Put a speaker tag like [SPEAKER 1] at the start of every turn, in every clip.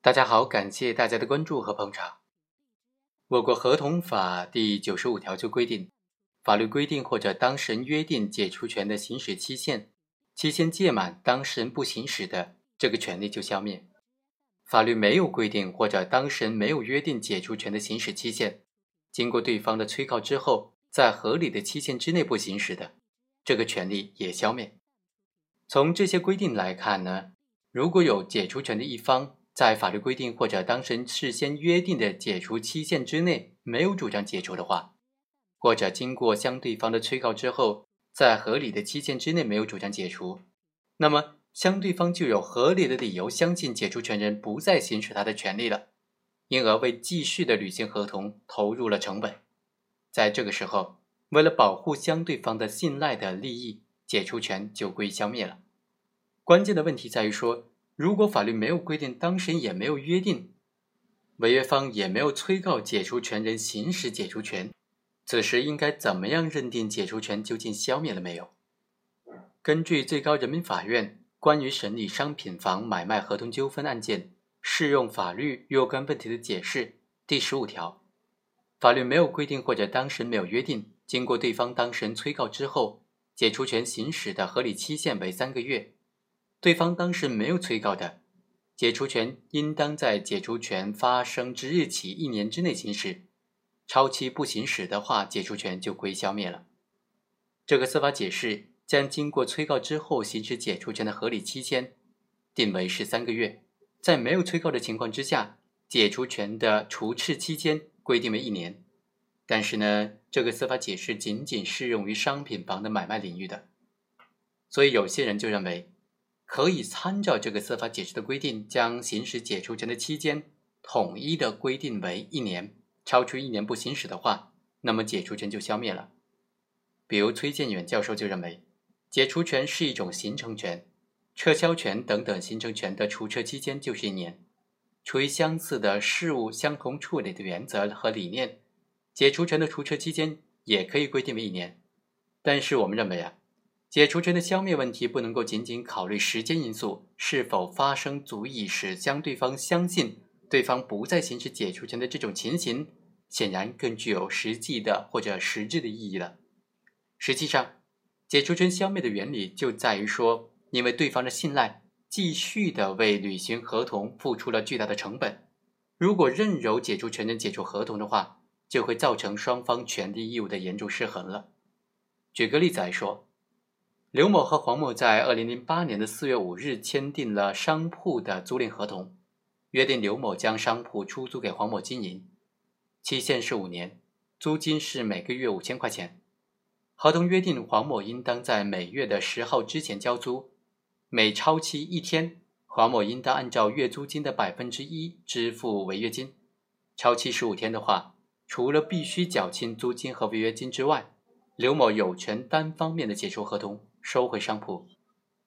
[SPEAKER 1] 大家好，感谢大家的关注和捧场。我国合同法第九十五条就规定，法律规定或者当事人约定解除权的行使期限，期限届满，当事人不行使的，这个权利就消灭；法律没有规定或者当事人没有约定解除权的行使期限，经过对方的催告之后，在合理的期限之内不行使的，这个权利也消灭。从这些规定来看呢，如果有解除权的一方，在法律规定或者当事人事先约定的解除期限之内没有主张解除的话，或者经过相对方的催告之后，在合理的期限之内没有主张解除，那么相对方就有合理的理由相信解除权人不再行使他的权利了，因而为继续的履行合同投入了成本。在这个时候，为了保护相对方的信赖的利益，解除权就归消灭了。关键的问题在于说。如果法律没有规定，当事人也没有约定，违约方也没有催告解除权人行使解除权，此时应该怎么样认定解除权究竟消灭了没有？根据最高人民法院关于审理商品房买卖合同纠纷案件适用法律若干问题的解释第十五条，法律没有规定或者当事人没有约定，经过对方当事人催告之后，解除权行使的合理期限为三个月。对方当事人没有催告的，解除权应当在解除权发生之日起一年之内行使，超期不行使的话，解除权就归消灭了。这个司法解释将经过催告之后行使解除权的合理期间定为是三个月，在没有催告的情况之下，解除权的除斥期间规定为一年。但是呢，这个司法解释仅仅适用于商品房的买卖领域的，所以有些人就认为。可以参照这个司法解释的规定，将行使解除权的期间统一的规定为一年，超出一年不行使的话，那么解除权就消灭了。比如崔建远教授就认为，解除权是一种形成权，撤销权等等形成权的除撤期间就是一年。出于相似的事物相同处理的原则和理念，解除权的除撤期间也可以规定为一年。但是我们认为啊。解除权的消灭问题不能够仅仅考虑时间因素是否发生足以使相对方相信对方不再行使解除权的这种情形，显然更具有实际的或者实质的意义了。实际上，解除权消灭的原理就在于说，因为对方的信赖，继续的为履行合同付出了巨大的成本。如果任由解除权人解除合同的话，就会造成双方权利义务的严重失衡了。举个例子来说。刘某和黄某在二零零八年的四月五日签订了商铺的租赁合同，约定刘某将商铺出租给黄某经营，期限是五年，租金是每个月五千块钱。合同约定黄某应当在每月的十号之前交租，每超期一天，黄某应当按照月租金的百分之一支付违约金。超期十五天的话，除了必须缴清租金和违约金之外，刘某有权单方面的解除合同。收回商铺，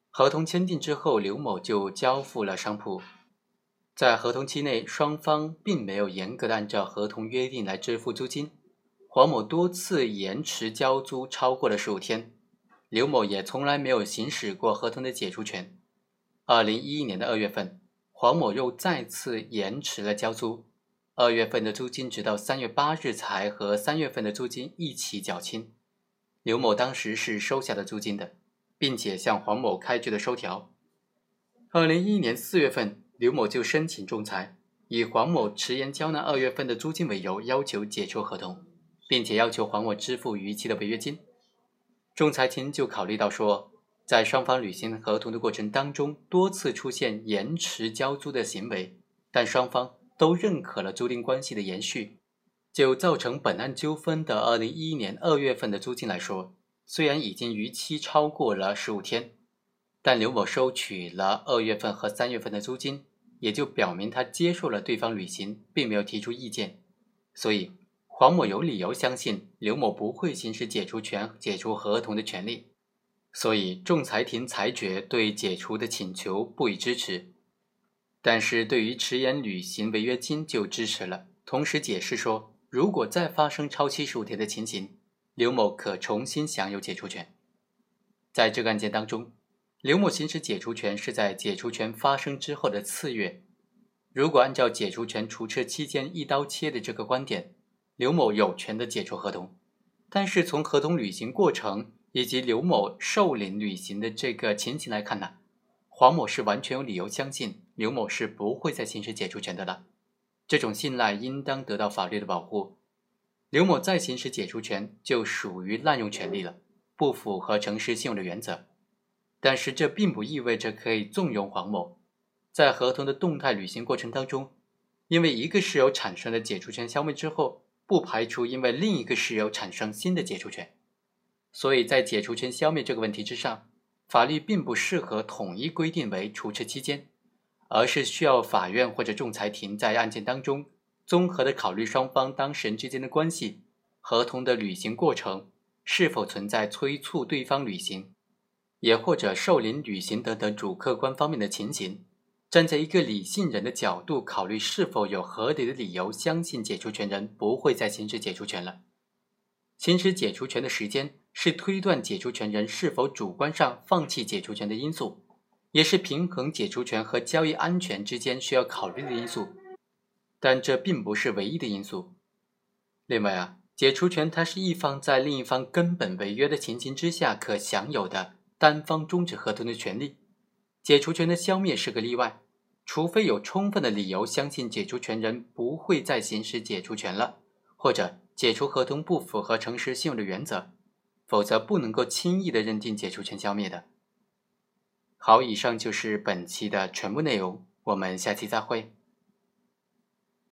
[SPEAKER 1] 合同签订之后，刘某就交付了商铺。在合同期内，双方并没有严格的按照合同约定来支付租金。黄某多次延迟交租，超过了十五天。刘某也从来没有行使过合同的解除权。二零一一年的二月份，黄某又再次延迟了交租。二月份的租金直到三月八日才和三月份的租金一起缴清。刘某当时是收下的租金的。并且向黄某开具了收条。二零一一年四月份，刘某就申请仲裁，以黄某迟延交纳二月份的租金为由，要求解除合同，并且要求黄某支付逾期的违约金。仲裁庭就考虑到说，在双方履行合同的过程当中，多次出现延迟交租的行为，但双方都认可了租赁关系的延续，就造成本案纠纷的二零一一年二月份的租金来说。虽然已经逾期超过了十五天，但刘某收取了二月份和三月份的租金，也就表明他接受了对方履行，并没有提出意见。所以黄某有理由相信刘某不会行使解除权、解除合同的权利。所以仲裁庭裁决对解除的请求不予支持，但是对于迟延履行违约金就支持了。同时解释说，如果再发生超期十五天的情形。刘某可重新享有解除权。在这个案件当中，刘某行使解除权是在解除权发生之后的次月，如果按照解除权除斥期间一刀切的这个观点，刘某有权的解除合同。但是从合同履行过程以及刘某受领履行的这个情形来看呢，黄某是完全有理由相信刘某是不会再行使解除权的了。这种信赖应当得到法律的保护。刘某再行使解除权就属于滥用权利了，不符合诚实信用的原则。但是这并不意味着可以纵容黄某。在合同的动态履行过程当中，因为一个事由产生的解除权消灭之后，不排除因为另一个事由产生新的解除权，所以在解除权消灭这个问题之上，法律并不适合统一规定为除斥期间，而是需要法院或者仲裁庭在案件当中综合的考虑双方当事人之间的关系、合同的履行过程是否存在催促对方履行，也或者受领履行等等主客观方面的情形。站在一个理性人的角度考虑，是否有合理的理由相信解除权人不会再行使解除权了？行使解除权的时间是推断解除权人是否主观上放弃解除权的因素，也是平衡解除权和交易安全之间需要考虑的因素。但这并不是唯一的因素。另外啊，解除权它是一方在另一方根本违约的情形之下可享有的单方终止合同的权利。解除权的消灭是个例外，除非有充分的理由相信解除权人不会再行使解除权了，或者解除合同不符合诚实信用的原则，否则不能够轻易的认定解除权消灭的。好，以上就是本期的全部内容，我们下期再会。